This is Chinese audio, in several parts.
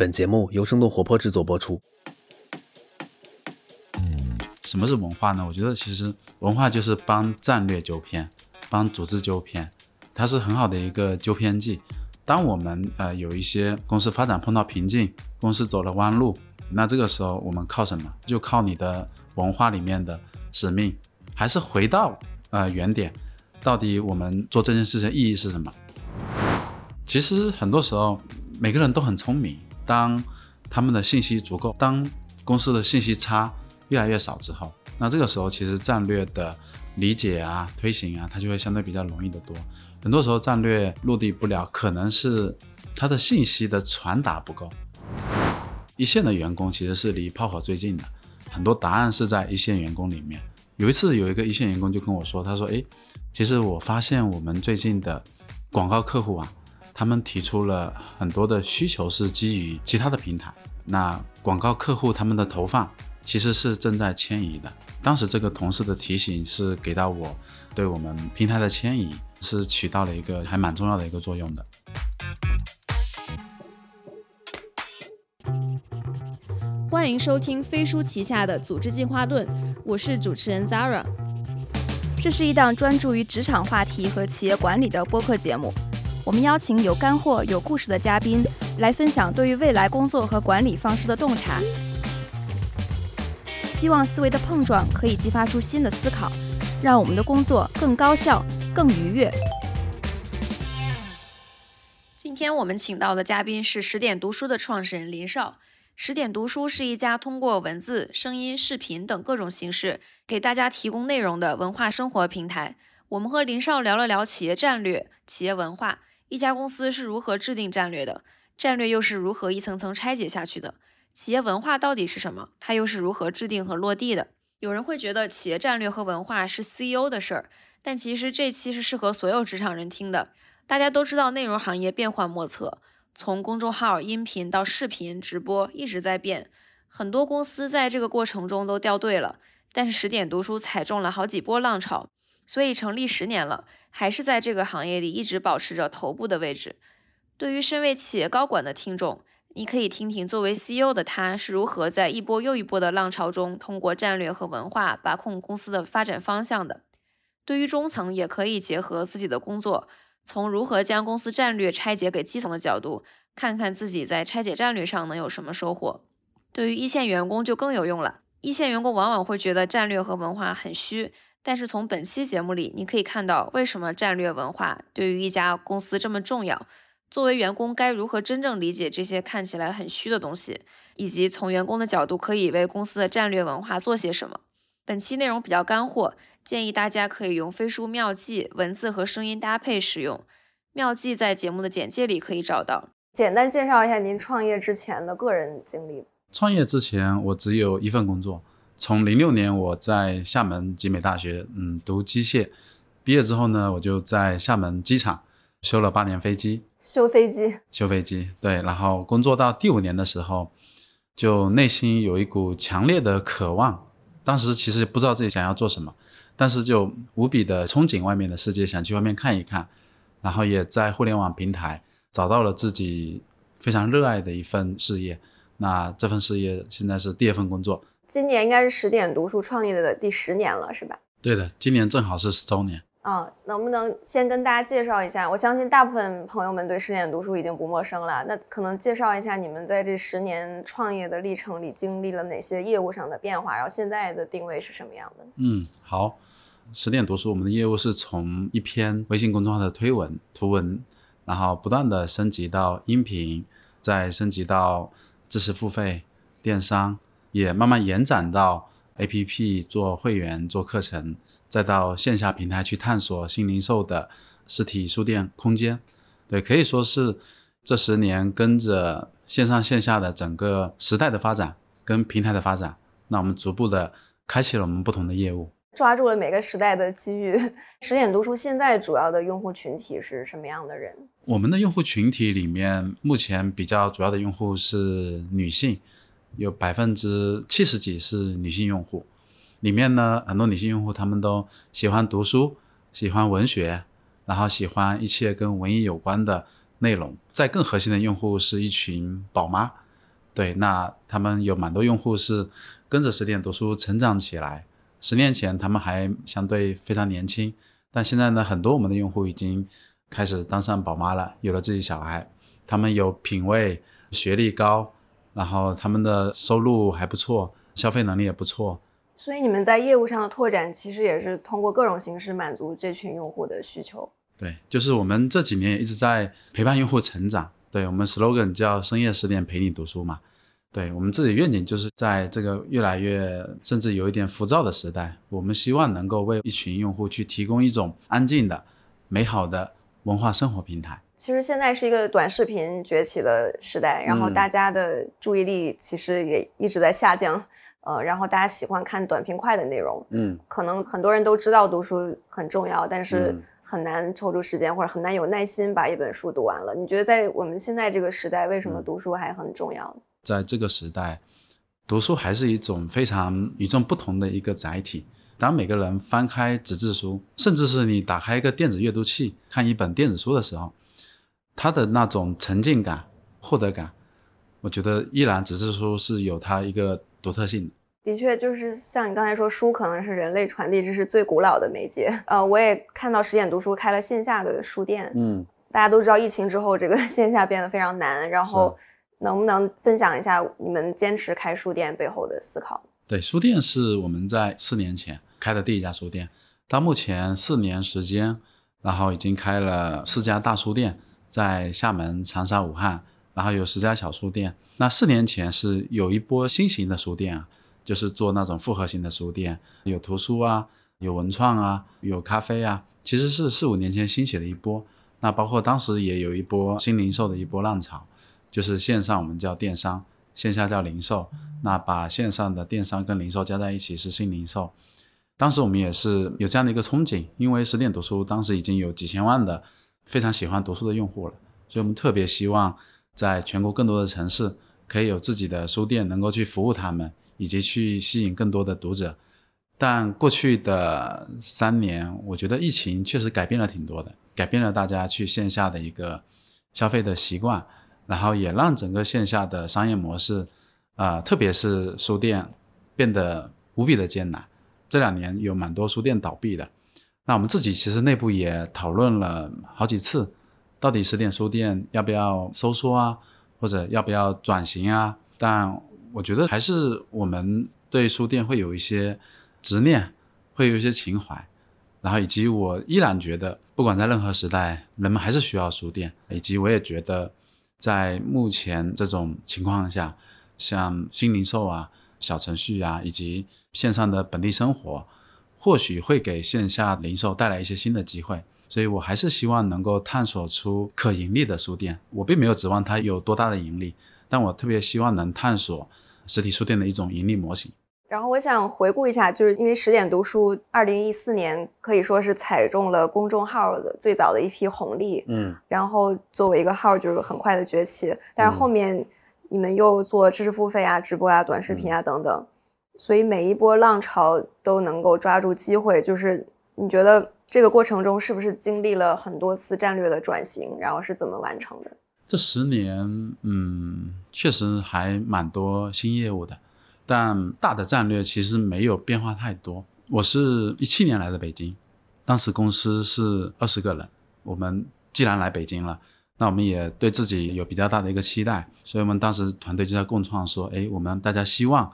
本节目由生动活泼制作播出。什么是文化呢？我觉得其实文化就是帮战略纠偏，帮组织纠偏，它是很好的一个纠偏剂。当我们呃有一些公司发展碰到瓶颈，公司走了弯路，那这个时候我们靠什么？就靠你的文化里面的使命，还是回到呃原点，到底我们做这件事情意义是什么？其实很多时候每个人都很聪明，当他们的信息足够，当公司的信息差越来越少之后，那这个时候其实战略的理解啊、推行啊，它就会相对比较容易得多。很多时候战略落地不了，可能是它的信息的传达不够。一线的员工其实是离炮火最近的，很多答案是在一线员工里面。有一次有一个一线员工就跟我说，他说：“诶，其实我发现我们最近的广告客户啊，他们提出了很多的需求是基于其他的平台，那广告客户他们的投放其实是正在迁移的。当时这个同事的提醒是给到我，对我们平台的迁移。”是起到了一个还蛮重要的一个作用的。欢迎收听飞书旗下的组织进化论，我是主持人 Zara。这是一档专注于职场话题和企业管理的播客节目。我们邀请有干货、有故事的嘉宾来分享对于未来工作和管理方式的洞察。希望思维的碰撞可以激发出新的思考，让我们的工作更高效。更愉悦。今天我们请到的嘉宾是十点读书的创始人林少。十点读书是一家通过文字、声音、视频等各种形式给大家提供内容的文化生活平台。我们和林少聊了聊企业战略、企业文化，一家公司是如何制定战略的，战略又是如何一层层拆解下去的，企业文化到底是什么，它又是如何制定和落地的。有人会觉得企业战略和文化是 CEO 的事儿。但其实这期是适合所有职场人听的。大家都知道，内容行业变幻莫测，从公众号、音频到视频直播，一直在变。很多公司在这个过程中都掉队了，但是十点读书踩中了好几波浪潮，所以成立十年了，还是在这个行业里一直保持着头部的位置。对于身为企业高管的听众，你可以听听作为 CEO 的他是如何在一波又一波的浪潮中，通过战略和文化把控公司的发展方向的。对于中层，也可以结合自己的工作，从如何将公司战略拆解给基层的角度，看看自己在拆解战略上能有什么收获。对于一线员工就更有用了。一线员工往往会觉得战略和文化很虚，但是从本期节目里，你可以看到为什么战略文化对于一家公司这么重要。作为员工，该如何真正理解这些看起来很虚的东西，以及从员工的角度可以为公司的战略文化做些什么？本期内容比较干货。建议大家可以用飞书妙记文字和声音搭配使用。妙记在节目的简介里可以找到。简单介绍一下您创业之前的个人经历。创业之前，我只有一份工作。从零六年我在厦门集美大学，嗯，读机械。毕业之后呢，我就在厦门机场修了八年飞机。修飞机？修飞机。对。然后工作到第五年的时候，就内心有一股强烈的渴望。当时其实不知道自己想要做什么。但是就无比的憧憬外面的世界，想去外面看一看，然后也在互联网平台找到了自己非常热爱的一份事业。那这份事业现在是第二份工作。今年应该是十点读书创立的第十年了，是吧？对的，今年正好是十周年。啊，能不能先跟大家介绍一下？我相信大部分朋友们对十点读书已经不陌生了。那可能介绍一下你们在这十年创业的历程里经历了哪些业务上的变化，然后现在的定位是什么样的？嗯，好，十点读书，我们的业务是从一篇微信公众号的推文、图文，然后不断的升级到音频，再升级到知识付费、电商，也慢慢延展到 APP 做会员、做课程。再到线下平台去探索新零售的实体书店空间，对，可以说是这十年跟着线上线下的整个时代的发展跟平台的发展，那我们逐步的开启了我们不同的业务，抓住了每个时代的机遇。十点读书现在主要的用户群体是什么样的人？我们的用户群体里面，目前比较主要的用户是女性，有百分之七十几是女性用户。里面呢，很多女性用户，她们都喜欢读书，喜欢文学，然后喜欢一切跟文艺有关的内容。在更核心的用户是一群宝妈，对，那他们有蛮多用户是跟着十点读书成长起来。十年前他们还相对非常年轻，但现在呢，很多我们的用户已经开始当上宝妈了，有了自己小孩。他们有品位，学历高，然后他们的收入还不错，消费能力也不错。所以你们在业务上的拓展，其实也是通过各种形式满足这群用户的需求。对，就是我们这几年一直在陪伴用户成长。对我们 slogan 叫深夜十点陪你读书嘛。对我们自己愿景就是在这个越来越甚至有一点浮躁的时代，我们希望能够为一群用户去提供一种安静的、美好的文化生活平台。其实现在是一个短视频崛起的时代，然后大家的注意力其实也一直在下降。呃，然后大家喜欢看短平快的内容，嗯，可能很多人都知道读书很重要，但是很难抽出时间或者很难有耐心把一本书读完了。你觉得在我们现在这个时代，为什么读书还很重要？在这个时代，读书还是一种非常与众不同的一个载体。当每个人翻开纸质书，甚至是你打开一个电子阅读器看一本电子书的时候，它的那种沉浸感、获得感，我觉得依然只是说是有它一个。独特性的确，就是像你刚才说，书可能是人类传递知识最古老的媒介。呃，我也看到十点读书开了线下的书店。嗯，大家都知道疫情之后，这个线下变得非常难。然后，能不能分享一下你们坚持开书店背后的思考？对，书店是我们在四年前开的第一家书店，到目前四年时间，然后已经开了四家大书店，在厦门、长沙、武汉，然后有十家小书店。那四年前是有一波新型的书店啊，就是做那种复合型的书店，有图书啊，有文创啊，有咖啡啊，其实是四五年前兴起的一波。那包括当时也有一波新零售的一波浪潮，就是线上我们叫电商，线下叫零售。那把线上的电商跟零售加在一起是新零售。当时我们也是有这样的一个憧憬，因为十点读书当时已经有几千万的非常喜欢读书的用户了，所以我们特别希望在全国更多的城市。可以有自己的书店，能够去服务他们，以及去吸引更多的读者。但过去的三年，我觉得疫情确实改变了挺多的，改变了大家去线下的一个消费的习惯，然后也让整个线下的商业模式，啊，特别是书店变得无比的艰难。这两年有蛮多书店倒闭的，那我们自己其实内部也讨论了好几次，到底十点书店要不要收缩啊？或者要不要转型啊？但我觉得还是我们对书店会有一些执念，会有一些情怀，然后以及我依然觉得，不管在任何时代，人们还是需要书店。以及我也觉得，在目前这种情况下，像新零售啊、小程序啊，以及线上的本地生活，或许会给线下零售带来一些新的机会。所以我还是希望能够探索出可盈利的书店。我并没有指望它有多大的盈利，但我特别希望能探索实体书店的一种盈利模型。然后我想回顾一下，就是因为十点读书，二零一四年可以说是踩中了公众号的最早的一批红利。嗯。然后作为一个号，就是很快的崛起。但是后面你们又做知识付费啊、直播啊、短视频啊等等，所以每一波浪潮都能够抓住机会。就是你觉得？这个过程中是不是经历了很多次战略的转型？然后是怎么完成的？这十年，嗯，确实还蛮多新业务的，但大的战略其实没有变化太多。我是一七年来的北京，当时公司是二十个人。我们既然来北京了，那我们也对自己有比较大的一个期待，所以我们当时团队就在共创说：“哎，我们大家希望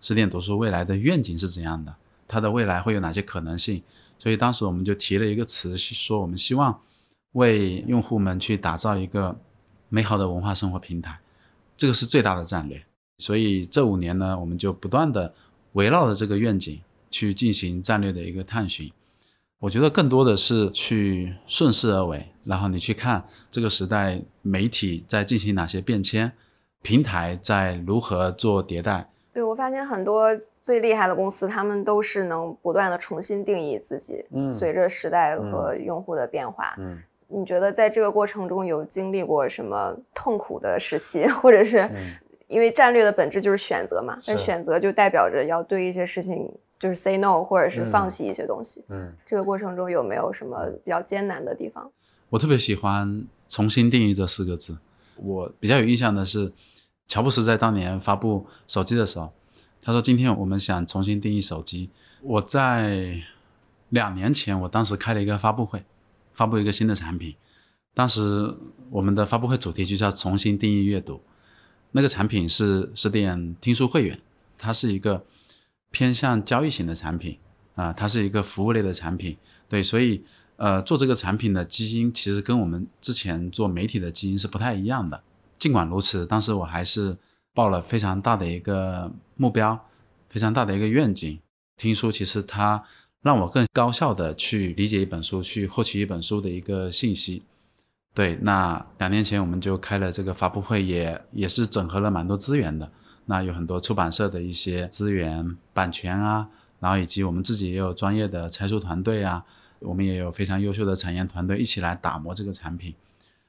十点读书未来的愿景是怎样的？它的未来会有哪些可能性？”所以当时我们就提了一个词，说我们希望为用户们去打造一个美好的文化生活平台，这个是最大的战略。所以这五年呢，我们就不断的围绕着这个愿景去进行战略的一个探寻。我觉得更多的是去顺势而为，然后你去看这个时代媒体在进行哪些变迁，平台在如何做迭代。对我发现很多。最厉害的公司，他们都是能不断的重新定义自己，嗯，随着时代和用户的变化，嗯，你觉得在这个过程中有经历过什么痛苦的时期，或者是因为战略的本质就是选择嘛？但选择就代表着要对一些事情就是 say no，或者是放弃一些东西，嗯，这个过程中有没有什么比较艰难的地方？我特别喜欢重新定义这四个字，我比较有印象的是。乔布斯在当年发布手机的时候，他说：“今天我们想重新定义手机。”我在两年前，我当时开了一个发布会，发布一个新的产品。当时我们的发布会主题就叫“重新定义阅读”。那个产品是十点听书会员，它是一个偏向交易型的产品啊，它是一个服务类的产品。对，所以呃，做这个产品的基因其实跟我们之前做媒体的基因是不太一样的。尽管如此，当时我还是抱了非常大的一个目标，非常大的一个愿景。听书其实它让我更高效的去理解一本书，去获取一本书的一个信息。对，那两年前我们就开了这个发布会，也也是整合了蛮多资源的。那有很多出版社的一些资源、版权啊，然后以及我们自己也有专业的拆书团队啊，我们也有非常优秀的产研团队一起来打磨这个产品。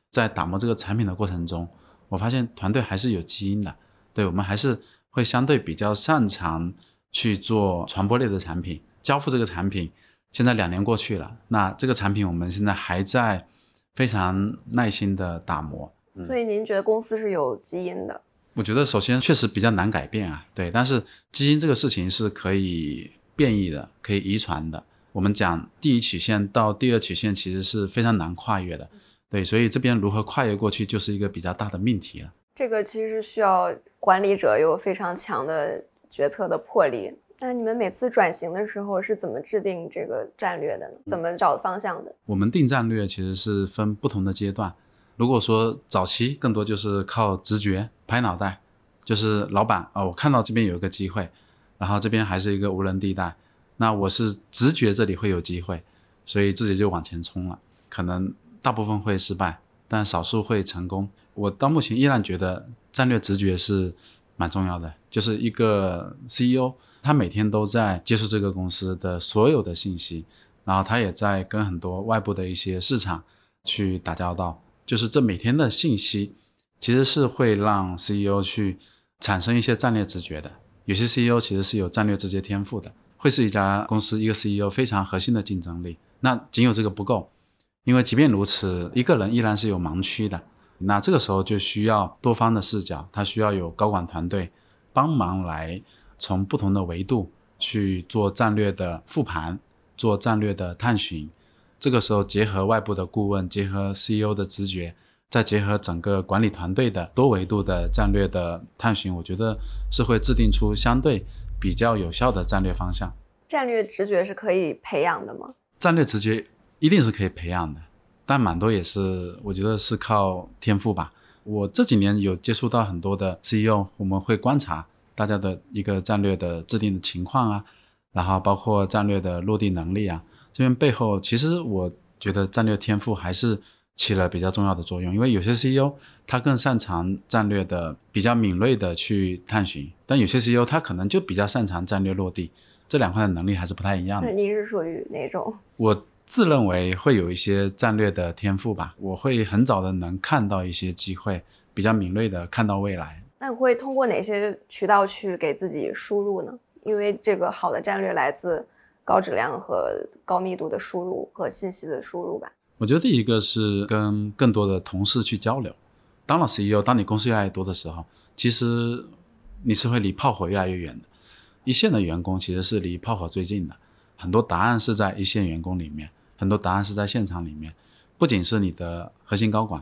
在打磨这个产品的过程中，我发现团队还是有基因的，对我们还是会相对比较擅长去做传播类的产品。交付这个产品，现在两年过去了，那这个产品我们现在还在。非常耐心的打磨，所以您觉得公司是有基因的？我觉得首先确实比较难改变啊，对。但是基因这个事情是可以变异的，可以遗传的。我们讲第一曲线到第二曲线其实是非常难跨越的，对。所以这边如何跨越过去就是一个比较大的命题了。这个其实需要管理者有非常强的决策的魄力。那你们每次转型的时候是怎么制定这个战略的呢？怎么找方向的？我们定战略其实是分不同的阶段。如果说早期更多就是靠直觉拍脑袋，就是老板啊，我看到这边有一个机会，然后这边还是一个无人地带，那我是直觉这里会有机会，所以自己就往前冲了。可能大部分会失败，但少数会成功。我到目前依然觉得战略直觉是蛮重要的，就是一个 CEO。他每天都在接触这个公司的所有的信息，然后他也在跟很多外部的一些市场去打交道。就是这每天的信息，其实是会让 CEO 去产生一些战略直觉的。有些 CEO 其实是有战略直接天赋的，会是一家公司一个 CEO 非常核心的竞争力。那仅有这个不够，因为即便如此，一个人依然是有盲区的。那这个时候就需要多方的视角，他需要有高管团队帮忙来。从不同的维度去做战略的复盘，做战略的探寻，这个时候结合外部的顾问，结合 CEO 的直觉，再结合整个管理团队的多维度的战略的探寻，我觉得是会制定出相对比较有效的战略方向。战略直觉是可以培养的吗？战略直觉一定是可以培养的，但蛮多也是我觉得是靠天赋吧。我这几年有接触到很多的 CEO，我们会观察。大家的一个战略的制定的情况啊，然后包括战略的落地能力啊，这边背后其实我觉得战略天赋还是起了比较重要的作用。因为有些 CEO 他更擅长战略的比较敏锐的去探寻，但有些 CEO 他可能就比较擅长战略落地，这两块的能力还是不太一样的。你是属于哪种？我自认为会有一些战略的天赋吧，我会很早的能看到一些机会，比较敏锐的看到未来。那你会通过哪些渠道去给自己输入呢？因为这个好的战略来自高质量和高密度的输入和信息的输入吧。我觉得第一个是跟更多的同事去交流。当了 CEO，当你公司越来越多的时候，其实你是会离炮火越来越远的。一线的员工其实是离炮火最近的，很多答案是在一线员工里面，很多答案是在现场里面。不仅是你的核心高管，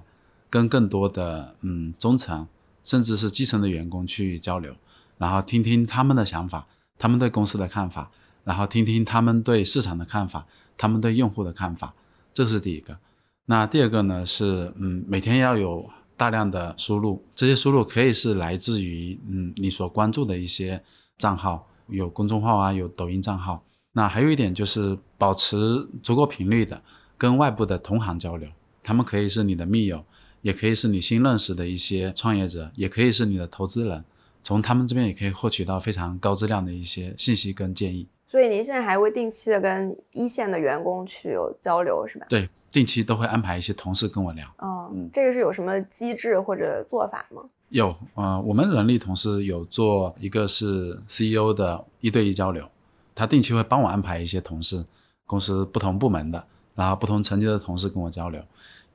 跟更多的嗯中层。甚至是基层的员工去交流，然后听听他们的想法，他们对公司的看法，然后听听他们对市场的看法，他们对用户的看法，这是第一个。那第二个呢是，嗯，每天要有大量的输入，这些输入可以是来自于，嗯，你所关注的一些账号，有公众号啊，有抖音账号。那还有一点就是保持足够频率的跟外部的同行交流，他们可以是你的密友。也可以是你新认识的一些创业者，也可以是你的投资人，从他们这边也可以获取到非常高质量的一些信息跟建议。所以您现在还会定期的跟一线的员工去有交流，是吧？对，定期都会安排一些同事跟我聊。哦，这个是有什么机制或者做法吗？有啊，我们人力同事有做一个是 CEO 的一对一交流，他定期会帮我安排一些同事，公司不同部门的，然后不同层级的同事跟我交流。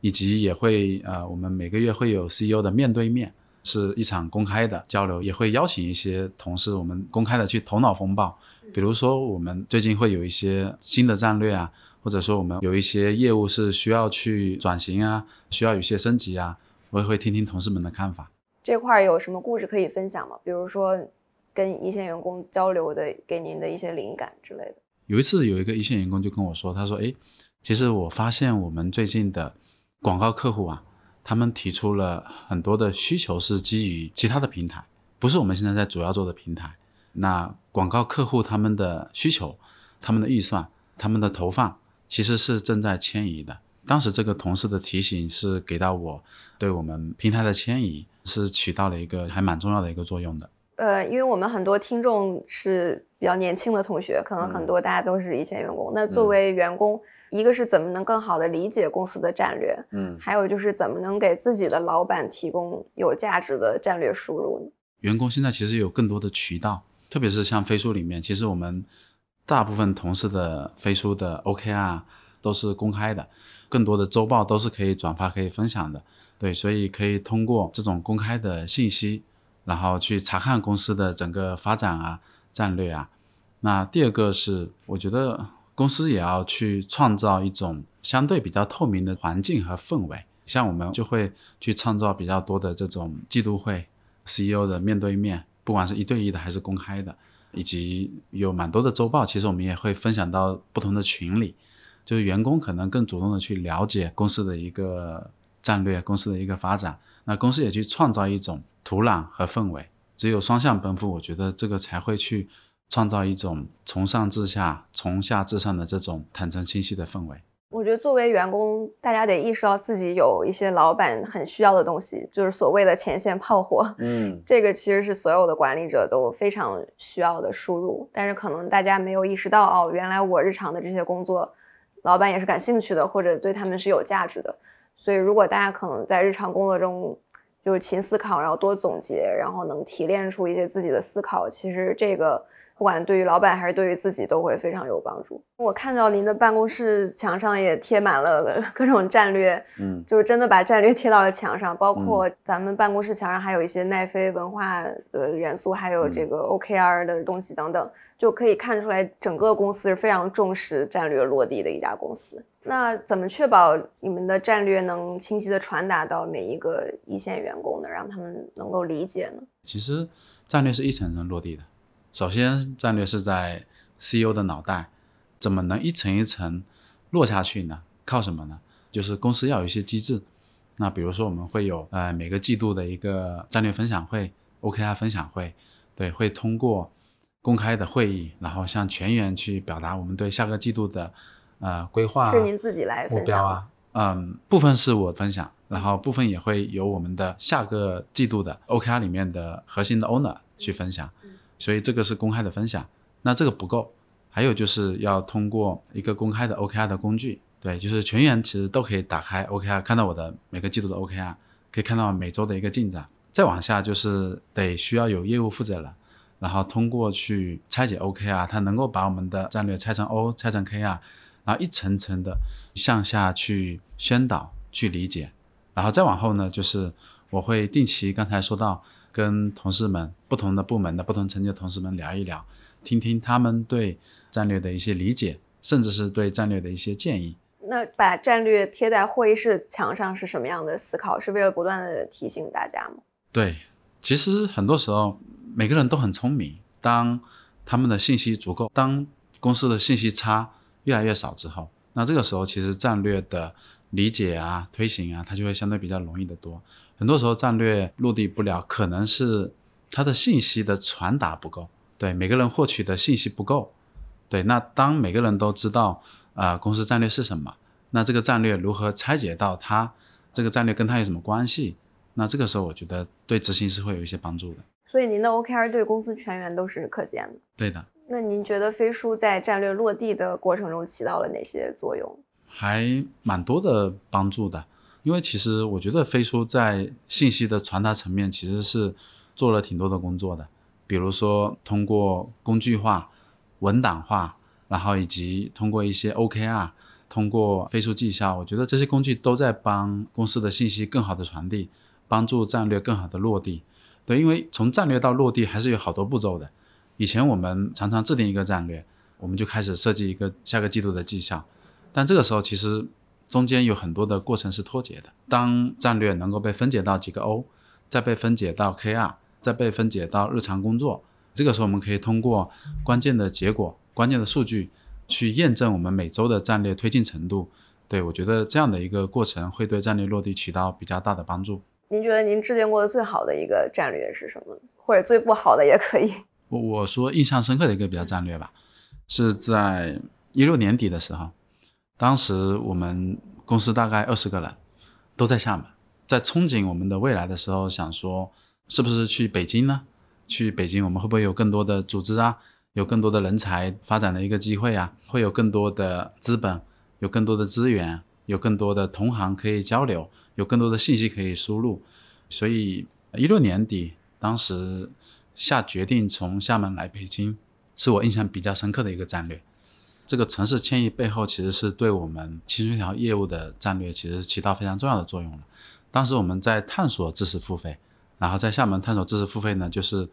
以及也会呃，我们每个月会有 CEO 的面对面，是一场公开的交流，也会邀请一些同事，我们公开的去头脑风暴。比如说，我们最近会有一些新的战略啊，或者说我们有一些业务是需要去转型啊，需要有些升级啊，我也会听听同事们的看法。这块有什么故事可以分享吗？比如说跟一线员工交流的，给您的一些灵感之类的。有一次，有一个一线员工就跟我说，他说：“哎，其实我发现我们最近的广告客户啊，他们提出了很多的需求是基于其他的平台，不是我们现在在主要做的平台。那广告客户他们的需求、他们的预算、他们的投放，其实是正在迁移的。当时这个同事的提醒是给到我，对我们平台的迁移是起到了一个还蛮重要的一个作用的。”呃，因为我们很多听众是比较年轻的同学，可能很多大家都是一线员工。那作为员工，一个是怎么能更好的理解公司的战略，嗯，还有就是怎么能给自己的老板提供有价值的战略输入呢？员工现在其实有更多的渠道，特别是像飞书里面，其实我们大部分同事的飞书的 OKR 都是公开的，更多的周报都是可以转发、可以分享的。对，所以可以通过这种公开的信息。然后去查看公司的整个发展啊、战略啊。那第二个是，我觉得公司也要去创造一种相对比较透明的环境和氛围。像我们就会去创造比较多的这种季度会、CEO 的面对面，不管是一对一的还是公开的，以及有蛮多的周报。其实我们也会分享到不同的群里，就是员工可能更主动的去了解公司的一个战略、公司的一个发展。那公司也去创造一种。土壤和氛围，只有双向奔赴，我觉得这个才会去创造一种从上至下、从下至上的这种坦诚清晰的氛围。我觉得作为员工，大家得意识到自己有一些老板很需要的东西，就是所谓的前线炮火。嗯，这个其实是所有的管理者都非常需要的输入，但是可能大家没有意识到，哦，原来我日常的这些工作，老板也是感兴趣的，或者对他们是有价值的。所以，如果大家可能在日常工作中，就是勤思考，然后多总结，然后能提炼出一些自己的思考。其实这个不管对于老板还是对于自己都会非常有帮助。我看到您的办公室墙上也贴满了 各种战略，嗯，就是真的把战略贴到了墙上。包括咱们办公室墙上还有一些奈飞文化的元素，还有这个 OKR 的东西等等，就可以看出来整个公司是非常重视战略落地的一家公司。那怎么确保你们的战略能清晰的传达到每一个一线员工呢？让他们能够理解呢？其实战略是一层层落地的。首先，战略是在 CEO 的脑袋，怎么能一层一层落下去呢？靠什么呢？就是公司要有一些机制。那比如说，我们会有呃每个季度的一个战略分享会，OKR 分享会，对，会通过公开的会议，然后向全员去表达我们对下个季度的。呃，规划是您自己来目标啊，嗯，部分是我分享，然后部分也会由我们的下个季度的 OKR 里面的核心的 owner 去分享，所以这个是公开的分享。那这个不够，还有就是要通过一个公开的 OKR 的工具，对，就是全员其实都可以打开 OKR，看到我的每个季度的 OKR，可以看到每周的一个进展。再往下就是得需要有业务负责人，然后通过去拆解 OKR，他能够把我们的战略拆成 O，拆成 K 啊。然后一层层的向下去宣导、去理解，然后再往后呢，就是我会定期刚才说到跟同事们、不同的部门的不同层级的同事们聊一聊，听听他们对战略的一些理解，甚至是对战略的一些建议。那把战略贴在会议室墙上是什么样的思考？是为了不断的提醒大家吗？对，其实很多时候每个人都很聪明，当他们的信息足够，当公司的信息差。越来越少之后，那这个时候其实战略的理解啊、推行啊，它就会相对比较容易的多。很多时候战略落地不了，可能是它的信息的传达不够，对每个人获取的信息不够。对，那当每个人都知道啊公司战略是什么，那这个战略如何拆解到他这个战略跟他有什么关系？那这个时候我觉得对执行是会有一些帮助的。所以您的 OKR 对公司全员都是可见的。对的。那您觉得飞书在战略落地的过程中起到了哪些作用？还蛮多的帮助的，因为其实我觉得飞书在信息的传达层面其实是做了挺多的工作的，比如说通过工具化、文档化，然后以及通过一些 OKR，通过飞书绩效，我觉得这些工具都在帮公司的信息更好的传递。帮助战略更好的落地。对，因为从战略到落地还是有好多步骤的。以前我们常常制定一个战略，我们就开始设计一个下个季度的绩效，但这个时候其实中间有很多的过程是脱节的。当战略能够被分解到几个 O，再被分解到 KR，再被分解到日常工作，这个时候我们可以通过关键的结果、关键的数据去验证我们每周的战略推进程度。对我觉得这样的一个过程会对战略落地起到比较大的帮助。您觉得您制定过的最好的一个战略是什么？或者最不好的也可以。我说印象深刻的一个比较战略吧，是在一六年底的时候，当时我们公司大概二十个人，都在厦门，在憧憬我们的未来的时候，想说是不是去北京呢？去北京我们会不会有更多的组织啊，有更多的人才发展的一个机会啊？会有更多的资本，有更多的资源，有更多的同行可以交流，有更多的信息可以输入。所以一六年底，当时。下决定从厦门来北京，是我印象比较深刻的一个战略。这个城市迁移背后，其实是对我们清水条业务的战略，其实起到非常重要的作用了。当时我们在探索知识付费，然后在厦门探索知识付费呢，就是，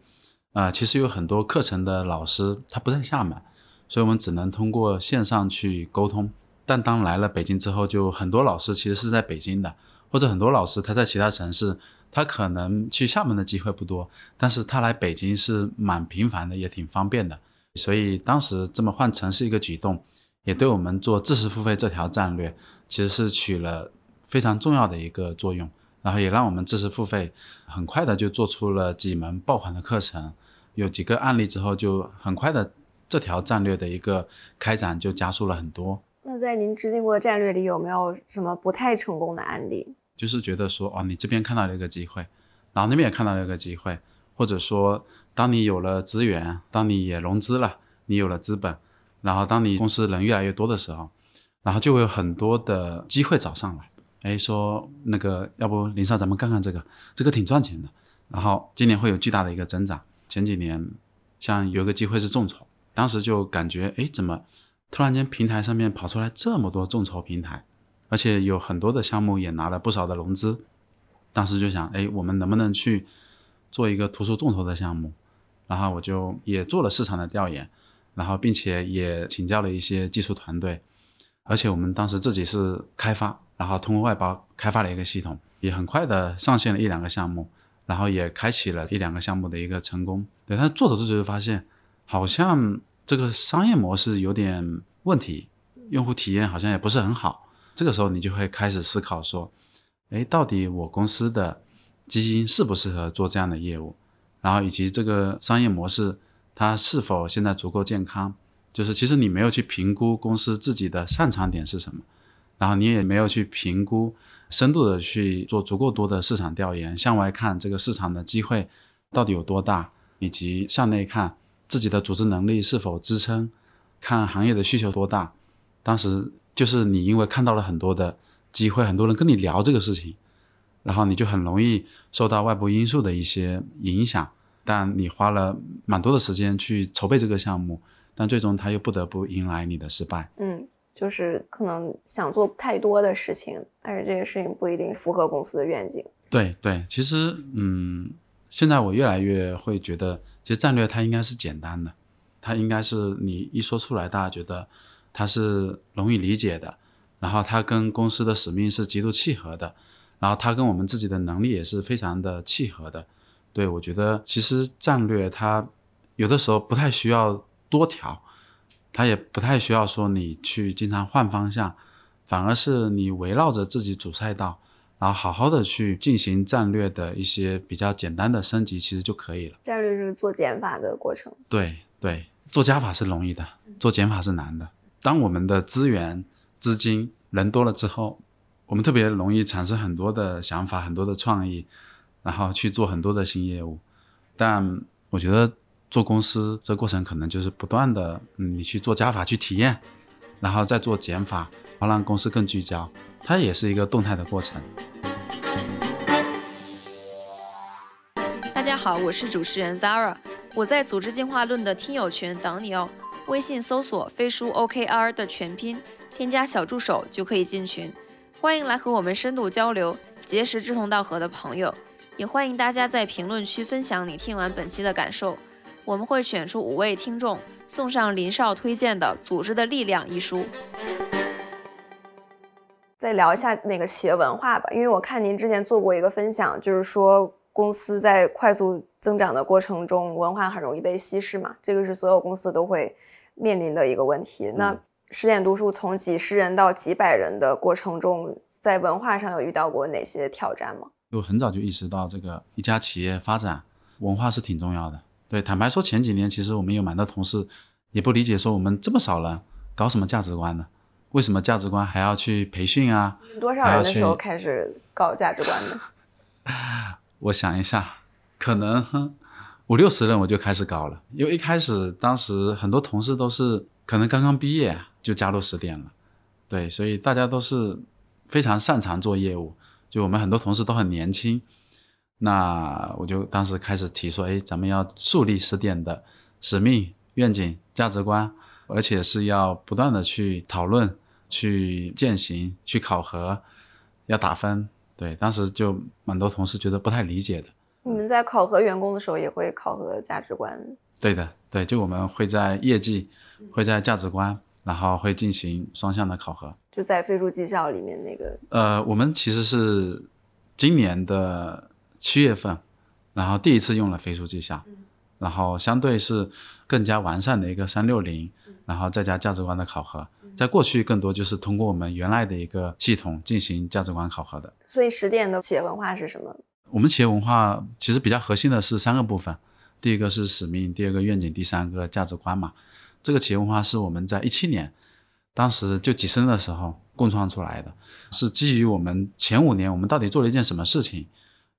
呃，其实有很多课程的老师他不在厦门，所以我们只能通过线上去沟通。但当来了北京之后，就很多老师其实是在北京的，或者很多老师他在其他城市。他可能去厦门的机会不多，但是他来北京是蛮频繁的，也挺方便的。所以当时这么换城市一个举动，也对我们做知识付费这条战略，其实是起了非常重要的一个作用。然后也让我们知识付费很快的就做出了几门爆款的课程，有几个案例之后，就很快的这条战略的一个开展就加速了很多。那在您制定过的战略里，有没有什么不太成功的案例？就是觉得说，哦，你这边看到了一个机会，然后那边也看到了一个机会，或者说，当你有了资源，当你也融资了，你有了资本，然后当你公司人越来越多的时候，然后就会有很多的机会找上来，哎，说那个，要不林少，咱们看看这个，这个挺赚钱的，然后今年会有巨大的一个增长。前几年，像有个机会是众筹，当时就感觉，哎，怎么突然间平台上面跑出来这么多众筹平台？而且有很多的项目也拿了不少的融资，当时就想，哎，我们能不能去做一个图书众筹的项目？然后我就也做了市场的调研，然后并且也请教了一些技术团队，而且我们当时自己是开发，然后通过外包开发了一个系统，也很快的上线了一两个项目，然后也开启了一两个项目的一个成功。对，但做着做着就发现，好像这个商业模式有点问题，用户体验好像也不是很好。这个时候，你就会开始思考说，哎，到底我公司的基金适不适合做这样的业务？然后以及这个商业模式它是否现在足够健康？就是其实你没有去评估公司自己的擅长点是什么，然后你也没有去评估深度的去做足够多的市场调研，向外看这个市场的机会到底有多大，以及向内看自己的组织能力是否支撑，看行业的需求多大。当时。就是你因为看到了很多的机会，很多人跟你聊这个事情，然后你就很容易受到外部因素的一些影响。但你花了蛮多的时间去筹备这个项目，但最终他又不得不迎来你的失败。嗯，就是可能想做太多的事情，但是这个事情不一定符合公司的愿景。对对，其实嗯，现在我越来越会觉得，其实战略它应该是简单的，它应该是你一说出来，大家觉得。它是容易理解的，然后它跟公司的使命是极度契合的，然后它跟我们自己的能力也是非常的契合的。对我觉得，其实战略它有的时候不太需要多调，它也不太需要说你去经常换方向，反而是你围绕着自己主赛道，然后好好的去进行战略的一些比较简单的升级，其实就可以了。战略是做减法的过程。对对，做加法是容易的，做减法是难的。当我们的资源、资金、人多了之后，我们特别容易产生很多的想法、很多的创意，然后去做很多的新业务。但我觉得做公司这过程可能就是不断的，嗯，你去做加法去体验，然后再做减法，然后让公司更聚焦，它也是一个动态的过程。大家好，我是主持人 Zara，我在组织进化论的听友群等你哦。微信搜索“飞书 OKR” 的全拼，添加小助手就可以进群。欢迎来和我们深度交流，结识志同道合的朋友。也欢迎大家在评论区分享你听完本期的感受。我们会选出五位听众，送上林少推荐的《组织的力量》一书。再聊一下那个企业文化吧，因为我看您之前做过一个分享，就是说公司在快速增长的过程中，文化很容易被稀释嘛，这个是所有公司都会面临的一个问题。那十点读书从几十人到几百人的过程中，在文化上有遇到过哪些挑战吗？我很早就意识到，这个一家企业发展文化是挺重要的。对，坦白说，前几年其实我们有蛮多同事也不理解，说我们这么少人搞什么价值观呢？为什么价值观还要去培训啊？多少人的时候开始搞价值观的？我想一下，可能五六十人我就开始搞了。因为一开始当时很多同事都是可能刚刚毕业就加入十点了，对，所以大家都是非常擅长做业务。就我们很多同事都很年轻，那我就当时开始提说，哎，咱们要树立十点的使命、愿景、价值观，而且是要不断的去讨论。去践行，去考核，要打分。对，当时就蛮多同事觉得不太理解的。你们在考核员工的时候也会考核价值观？对的，对，就我们会在业绩，会在价值观，然后会进行双向的考核。就在飞书绩效里面那个？呃，我们其实是今年的七月份，然后第一次用了飞书绩效，然后相对是更加完善的一个三六零，然后再加价值观的考核。在过去，更多就是通过我们原来的一个系统进行价值观考核的。所以，十点的企业文化是什么？我们企业文化其实比较核心的是三个部分，第一个是使命，第二个愿景，第三个价值观嘛。这个企业文化是我们在一七年，当时就几生的时候共创出来的，是基于我们前五年我们到底做了一件什么事情。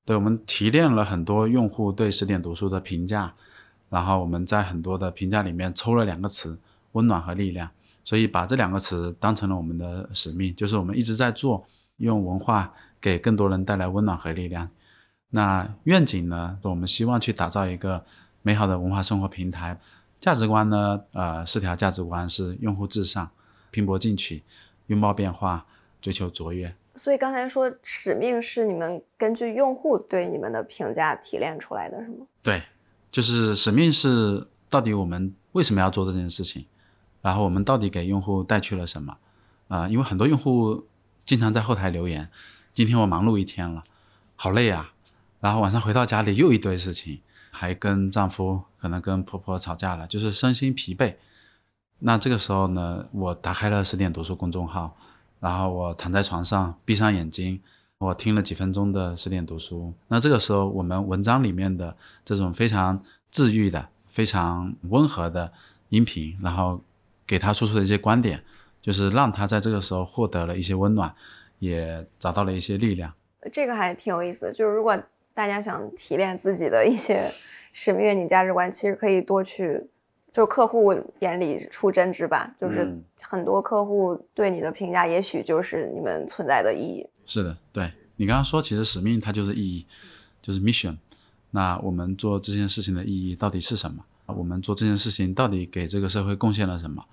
对，我们提炼了很多用户对十点读书的评价，然后我们在很多的评价里面抽了两个词：温暖和力量。所以把这两个词当成了我们的使命，就是我们一直在做，用文化给更多人带来温暖和力量。那愿景呢？我们希望去打造一个美好的文化生活平台。价值观呢？呃，四条价值观是用户至上、拼搏进取、拥抱变化、追求卓越。所以刚才说使命是你们根据用户对你们的评价提炼出来的，是吗？对，就是使命是到底我们为什么要做这件事情。然后我们到底给用户带去了什么？啊，因为很多用户经常在后台留言：“今天我忙碌一天了，好累啊！”然后晚上回到家里又一堆事情，还跟丈夫可能跟婆婆吵架了，就是身心疲惫。那这个时候呢，我打开了十点读书公众号，然后我躺在床上，闭上眼睛，我听了几分钟的十点读书。那这个时候，我们文章里面的这种非常治愈的、非常温和的音频，然后。给他输出的一些观点，就是让他在这个时候获得了一些温暖，也找到了一些力量。这个还挺有意思的。就是如果大家想提炼自己的一些使命、愿景、价值观，其实可以多去，就客户眼里出真知吧。就是很多客户对你的评价，也许就是你们存在的意义。是的，对你刚刚说，其实使命它就是意义，就是 mission。那我们做这件事情的意义到底是什么？我们做这件事情到底给这个社会贡献了什么？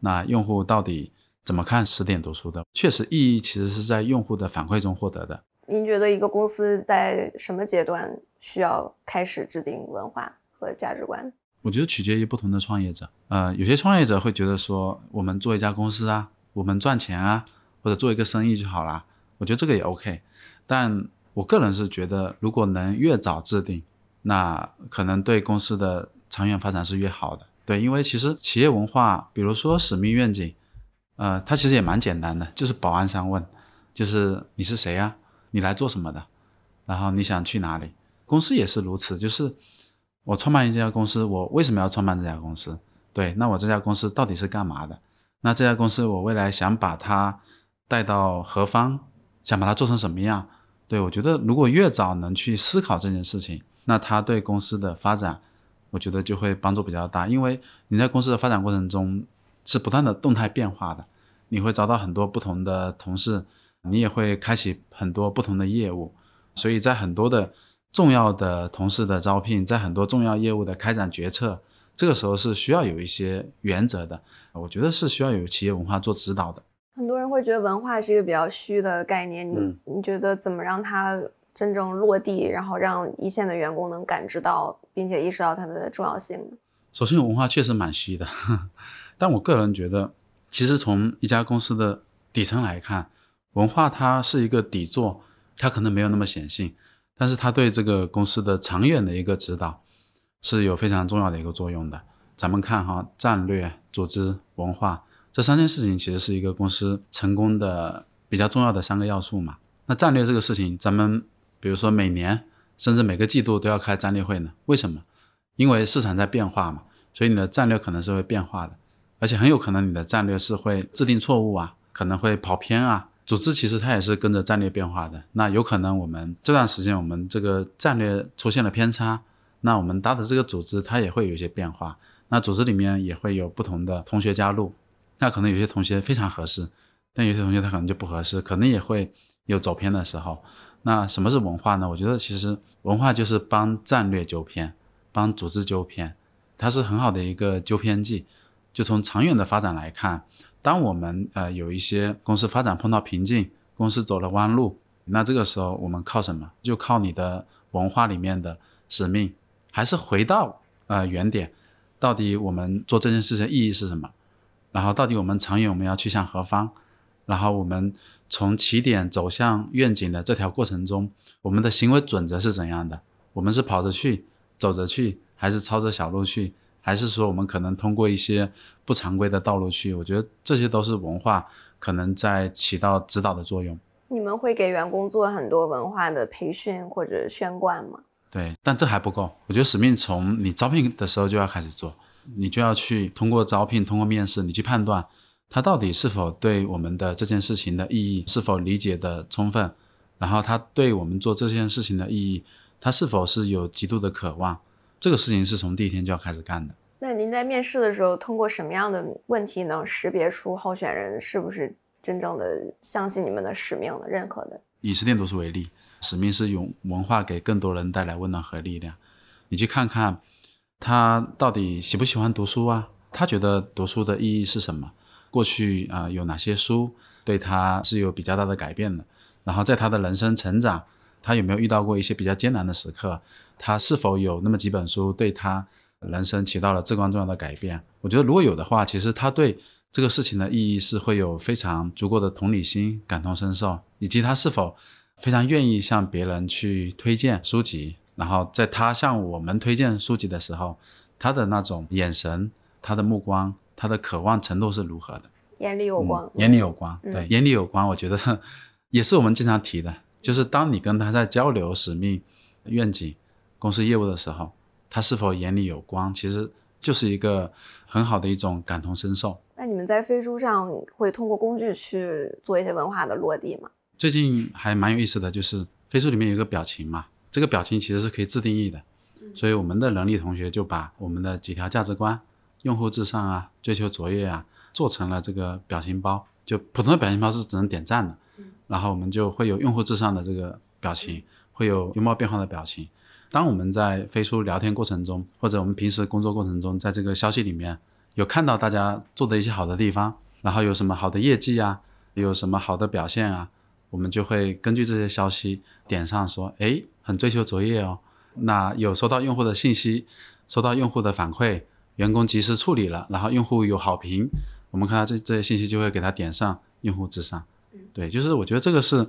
那用户到底怎么看十点读书的？确实，意义其实是在用户的反馈中获得的。您觉得一个公司在什么阶段需要开始制定文化和价值观？我觉得取决于不同的创业者。呃，有些创业者会觉得说，我们做一家公司啊，我们赚钱啊，或者做一个生意就好了。我觉得这个也 OK。但我个人是觉得，如果能越早制定，那可能对公司的长远发展是越好的，对，因为其实企业文化，比如说使命愿景，呃，它其实也蛮简单的，就是保安三问，就是你是谁呀？你来做什么的？然后你想去哪里？公司也是如此，就是我创办一家公司，我为什么要创办这家公司？对，那我这家公司到底是干嘛的？那这家公司我未来想把它带到何方？想把它做成什么样？对我觉得，如果越早能去思考这件事情，那它对公司的发展。我觉得就会帮助比较大，因为你在公司的发展过程中是不断的动态变化的，你会找到很多不同的同事，你也会开启很多不同的业务，所以在很多的重要的同事的招聘，在很多重要业务的开展决策，这个时候是需要有一些原则的，我觉得是需要有企业文化做指导的。很多人会觉得文化是一个比较虚的概念，你你觉得怎么让它真正落地，然后让一线的员工能感知到，并且意识到它的重要性呢？首先，文化确实蛮虚的，但我个人觉得，其实从一家公司的底层来看，文化它是一个底座，它可能没有那么显性，但是它对这个公司的长远的一个指导是有非常重要的一个作用的。咱们看哈，战略、组织、文化这三件事情，其实是一个公司成功的比较重要的三个要素嘛。那战略这个事情，咱们比如说每年甚至每个季度都要开战略会呢，为什么？因为市场在变化嘛，所以你的战略可能是会变化的，而且很有可能你的战略是会制定错误啊，可能会跑偏啊。组织其实它也是跟着战略变化的，那有可能我们这段时间我们这个战略出现了偏差，那我们搭的这个组织它也会有一些变化，那组织里面也会有不同的同学加入，那可能有些同学非常合适，但有些同学他可能就不合适，可能也会有走偏的时候。那什么是文化呢？我觉得其实文化就是帮战略纠偏。帮组织纠偏，它是很好的一个纠偏剂。就从长远的发展来看，当我们呃有一些公司发展碰到瓶颈，公司走了弯路，那这个时候我们靠什么？就靠你的文化里面的使命，还是回到呃原点？到底我们做这件事情意义是什么？然后到底我们长远我们要去向何方？然后我们从起点走向愿景的这条过程中，我们的行为准则是怎样的？我们是跑着去？走着去，还是抄着小路去，还是说我们可能通过一些不常规的道路去？我觉得这些都是文化可能在起到指导的作用。你们会给员工做很多文化的培训或者宣贯吗？对，但这还不够。我觉得使命从你招聘的时候就要开始做，你就要去通过招聘、通过面试，你去判断他到底是否对我们的这件事情的意义是否理解的充分，然后他对我们做这件事情的意义。他是否是有极度的渴望？这个事情是从第一天就要开始干的。那您在面试的时候，通过什么样的问题能识别出候选人是不是真正的相信你们的使命的、认可的？以十点读书为例，使命是用文化给更多人带来温暖和力量。你去看看他到底喜不喜欢读书啊？他觉得读书的意义是什么？过去啊有哪些书对他是有比较大的改变的？然后在他的人生成长。他有没有遇到过一些比较艰难的时刻？他是否有那么几本书对他人生起到了至关重要的改变？我觉得如果有的话，其实他对这个事情的意义是会有非常足够的同理心、感同身受，以及他是否非常愿意向别人去推荐书籍。然后在他向我们推荐书籍的时候，他的那种眼神、他的目光、他的渴望程度是如何的？眼里有光，眼里有光，对，眼里有光。我觉得也是我们经常提的。就是当你跟他在交流使命、愿景、公司业务的时候，他是否眼里有光，其实就是一个很好的一种感同身受。那你们在飞书上会通过工具去做一些文化的落地吗？最近还蛮有意思的就是飞书里面有一个表情嘛，这个表情其实是可以自定义的，所以我们的能力同学就把我们的几条价值观、用户至上啊、追求卓越啊，做成了这个表情包。就普通的表情包是只能点赞的。然后我们就会有用户至上的这个表情，会有拥抱变化的表情。当我们在飞书聊天过程中，或者我们平时工作过程中，在这个消息里面有看到大家做的一些好的地方，然后有什么好的业绩啊，有什么好的表现啊，我们就会根据这些消息点上说，哎，很追求卓越哦。那有收到用户的信息，收到用户的反馈，员工及时处理了，然后用户有好评，我们看到这这些信息就会给他点上用户至上。对，就是我觉得这个是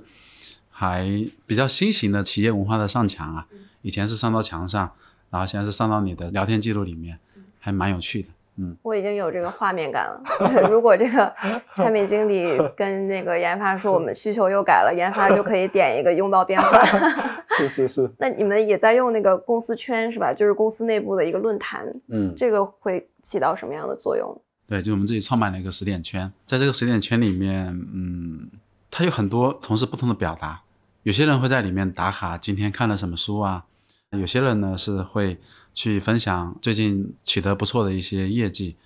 还比较新型的企业文化的上墙啊。以前是上到墙上，然后现在是上到你的聊天记录里面，还蛮有趣的。嗯，我已经有这个画面感了。如果这个产品经理跟那个研发说我们需求又改了，研发就可以点一个拥抱变化。是是是。那你们也在用那个公司圈是吧？就是公司内部的一个论坛。嗯，这个会起到什么样的作用？对，就我们自己创办了一个十点圈，在这个十点圈里面，嗯。它有很多同事不同的表达，有些人会在里面打卡，今天看了什么书啊？有些人呢是会去分享最近取得不错的一些业绩，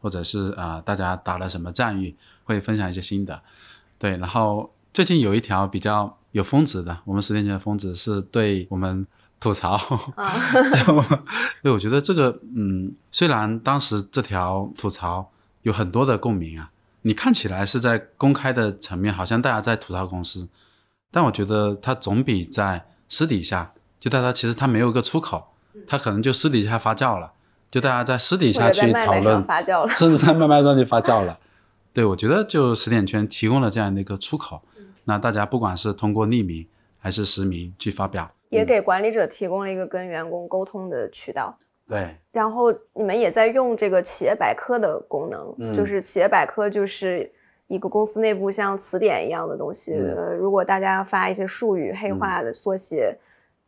或者是啊大家打了什么战役，会分享一些心得。对，然后最近有一条比较有峰值的，我们十年前的峰值是对我们吐槽，对，我觉得这个嗯，虽然当时这条吐槽有很多的共鸣啊。你看起来是在公开的层面，好像大家在吐槽公司，但我觉得它总比在私底下就大家其实他没有个出口，他可能就私底下发酵了，就大家在私底下去讨论，发酵了，甚至在麦麦上去发酵了。对，我觉得就十点圈提供了这样的一个出口，那大家不管是通过匿名还是实名去发表，也给管理者提供了一个跟员工沟通的渠道。对，然后你们也在用这个企业百科的功能，就是企业百科就是一个公司内部像词典一样的东西。呃，如果大家发一些术语、黑化的缩写，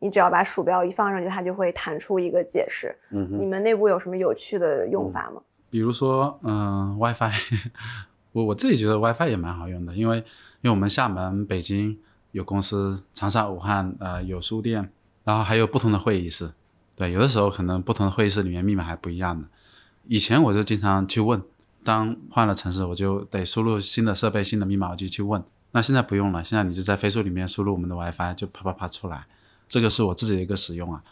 你只要把鼠标一放上去，它就会弹出一个解释。嗯，你们内部有什么有趣的用法吗？比如说，嗯，WiFi，我我自己觉得 WiFi 也蛮好用的，因为因为我们厦门、北京有公司，长沙、武汉呃有书店，然后还有不同的会议室。对，有的时候可能不同的会议室里面密码还不一样的。以前我就经常去问，当换了城市，我就得输入新的设备、新的密码，我就去问。那现在不用了，现在你就在飞书里面输入我们的 WiFi，就啪啪啪出来。这个是我自己的一个使用啊。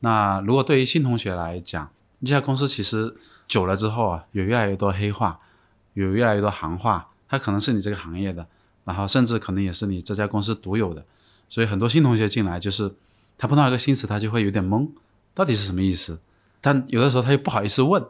那如果对于新同学来讲，一家公司其实久了之后啊，有越来越多黑话，有越来越多行话，它可能是你这个行业的，然后甚至可能也是你这家公司独有的。所以很多新同学进来，就是他碰到一个新词，他就会有点懵。到底是什么意思？但有的时候他又不好意思问，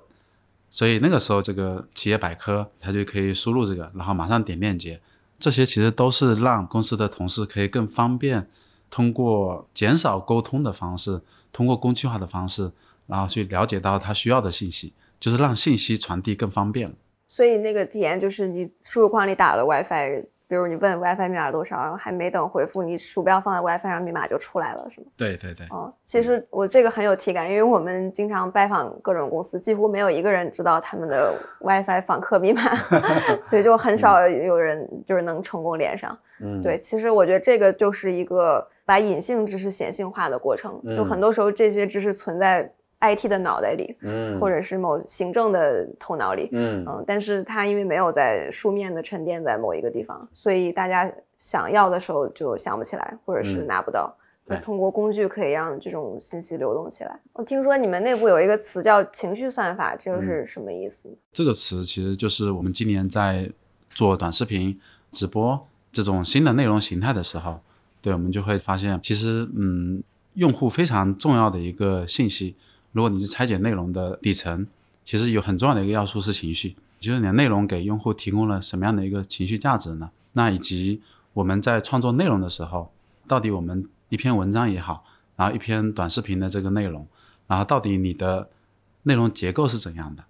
所以那个时候这个企业百科他就可以输入这个，然后马上点链接。这些其实都是让公司的同事可以更方便，通过减少沟通的方式，通过工具化的方式，然后去了解到他需要的信息，就是让信息传递更方便。所以那个体验就是你输入框里打了 WiFi。比如你问 WiFi 密码多少，然后还没等回复，你鼠标放在 WiFi 上，密码就出来了，是吗？对对对。哦，其实我这个很有体感，因为我们经常拜访各种公司，几乎没有一个人知道他们的 WiFi 访客密码，对，就很少有人就是能成功连上。嗯，对，其实我觉得这个就是一个把隐性知识显性化的过程，就很多时候这些知识存在。IT 的脑袋里，嗯，或者是某行政的头脑里，嗯嗯，但是它因为没有在书面的沉淀在某一个地方，所以大家想要的时候就想不起来，或者是拿不到。对，通过工具可以让这种信息流动起来。我听说你们内部有一个词叫情绪算法，这个是什么意思？这个词其实就是我们今年在做短视频直播这种新的内容形态的时候，对我们就会发现，其实嗯，用户非常重要的一个信息。如果你是拆解内容的底层，其实有很重要的一个要素是情绪，就是你的内容给用户提供了什么样的一个情绪价值呢？那以及我们在创作内容的时候，到底我们一篇文章也好，然后一篇短视频的这个内容，然后到底你的内容结构是怎样的？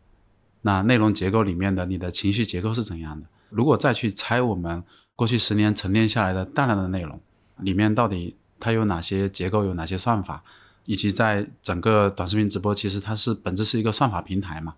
那内容结构里面的你的情绪结构是怎样的？如果再去拆我们过去十年沉淀下来的大量的内容，里面到底它有哪些结构，有哪些算法？以及在整个短视频直播，其实它是本质是一个算法平台嘛，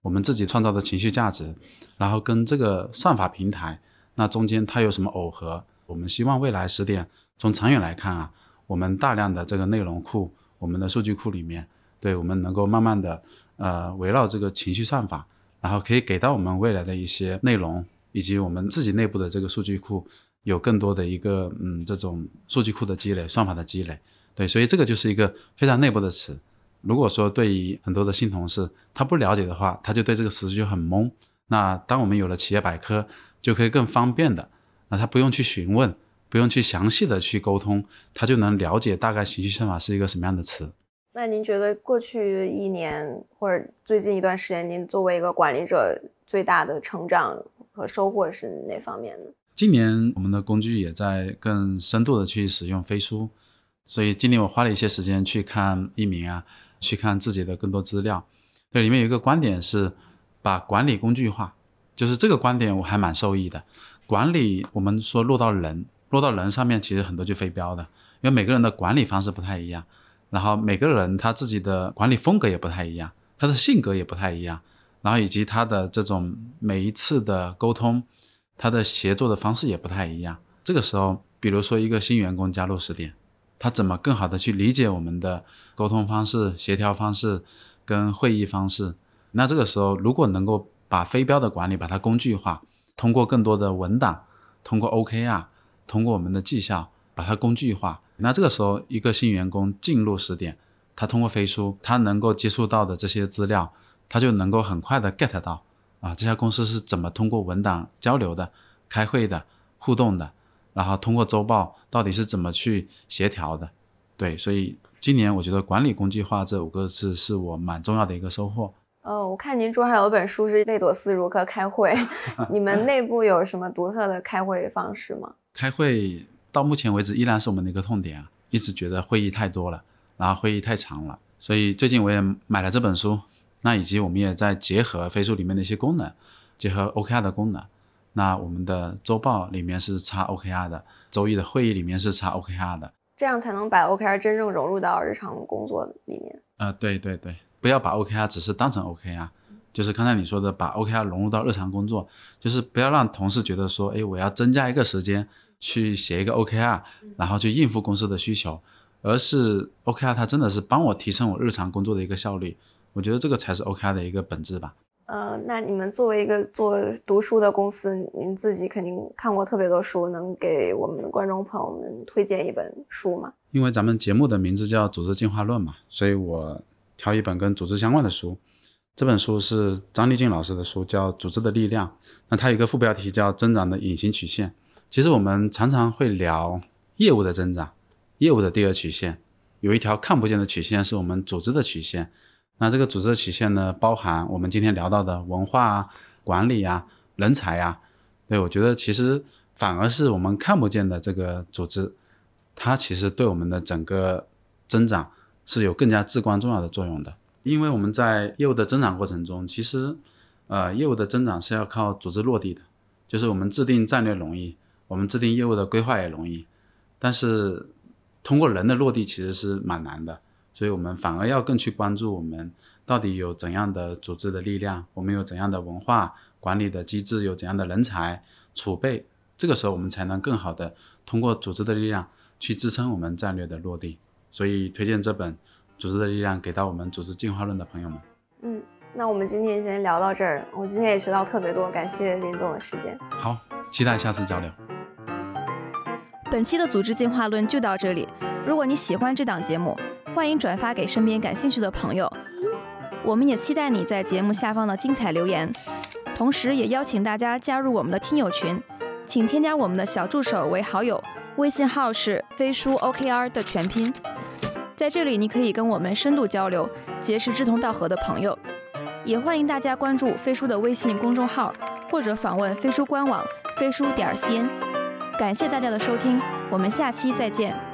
我们自己创造的情绪价值，然后跟这个算法平台，那中间它有什么耦合？我们希望未来十点从长远来看啊，我们大量的这个内容库，我们的数据库里面，对我们能够慢慢的呃围绕这个情绪算法，然后可以给到我们未来的一些内容，以及我们自己内部的这个数据库，有更多的一个嗯这种数据库的积累，算法的积累。对，所以这个就是一个非常内部的词。如果说对于很多的新同事他不了解的话，他就对这个词就很懵。那当我们有了企业百科，就可以更方便的，那他不用去询问，不用去详细的去沟通，他就能了解大概情绪算法是一个什么样的词。那您觉得过去一年或者最近一段时间，您作为一个管理者最大的成长和收获是哪方面呢？今年我们的工具也在更深度的去使用飞书。所以今年我花了一些时间去看一名啊，去看自己的更多资料。对，里面有一个观点是把管理工具化，就是这个观点我还蛮受益的。管理我们说落到人，落到人上面其实很多就非标的，因为每个人的管理方式不太一样，然后每个人他自己的管理风格也不太一样，他的性格也不太一样，然后以及他的这种每一次的沟通，他的协作的方式也不太一样。这个时候，比如说一个新员工加入十点。他怎么更好的去理解我们的沟通方式、协调方式跟会议方式？那这个时候，如果能够把非标的管理把它工具化，通过更多的文档，通过 OKR，通过我们的绩效把它工具化，那这个时候一个新员工进入十点，他通过飞书，他能够接触到的这些资料，他就能够很快的 get 到啊，这家公司是怎么通过文档交流的、开会的、互动的。然后通过周报到底是怎么去协调的？对，所以今年我觉得管理工具化这五个字是我蛮重要的一个收获。哦，我看您桌上有本书是贝朵斯如何开会，你们内部有什么独特的开会方式吗？开会到目前为止依然是我们的一个痛点啊，一直觉得会议太多了，然后会议太长了，所以最近我也买了这本书，那以及我们也在结合飞书里面的一些功能，结合 OKR 的功能，那我们的周报里面是插 OKR 的，周一的会议里面是插 OKR 的，这样才能把 OKR 真正融入到日常工作里面。啊，对对对。不要把 OKR 只是当成 OKR，就是刚才你说的把 OKR 融入到日常工作，就是不要让同事觉得说，哎，我要增加一个时间去写一个 OKR，然后去应付公司的需求，而是 OKR 它真的是帮我提升我日常工作的一个效率，我觉得这个才是 OKR 的一个本质吧。呃，那你们作为一个做读书的公司，您自己肯定看过特别多书，能给我们的观众朋友们推荐一本书吗？因为咱们节目的名字叫《组织进化论》嘛，所以我。挑一本跟组织相关的书，这本书是张立俊老师的书，叫《组织的力量》。那它有一个副标题叫“增长的隐形曲线”。其实我们常常会聊业务的增长，业务的第二曲线，有一条看不见的曲线是我们组织的曲线。那这个组织的曲线呢，包含我们今天聊到的文化啊、管理啊、人才啊。对我觉得其实反而是我们看不见的这个组织，它其实对我们的整个增长。是有更加至关重要的作用的，因为我们在业务的增长过程中，其实，呃，业务的增长是要靠组织落地的，就是我们制定战略容易，我们制定业务的规划也容易，但是通过人的落地其实是蛮难的，所以我们反而要更去关注我们到底有怎样的组织的力量，我们有怎样的文化管理的机制，有怎样的人才储备，这个时候我们才能更好的通过组织的力量去支撑我们战略的落地。所以推荐这本《组织的力量》给到我们组织进化论的朋友们。嗯，那我们今天先聊到这儿。我今天也学到特别多，感谢林总的时间。好，期待下次交流。本期的组织进化论就到这里。如果你喜欢这档节目，欢迎转发给身边感兴趣的朋友。我们也期待你在节目下方的精彩留言，同时也邀请大家加入我们的听友群，请添加我们的小助手为好友。微信号是飞书 OKR 的全拼，在这里你可以跟我们深度交流，结识志同道合的朋友。也欢迎大家关注飞书的微信公众号，或者访问飞书官网飞书点 cn。感谢大家的收听，我们下期再见。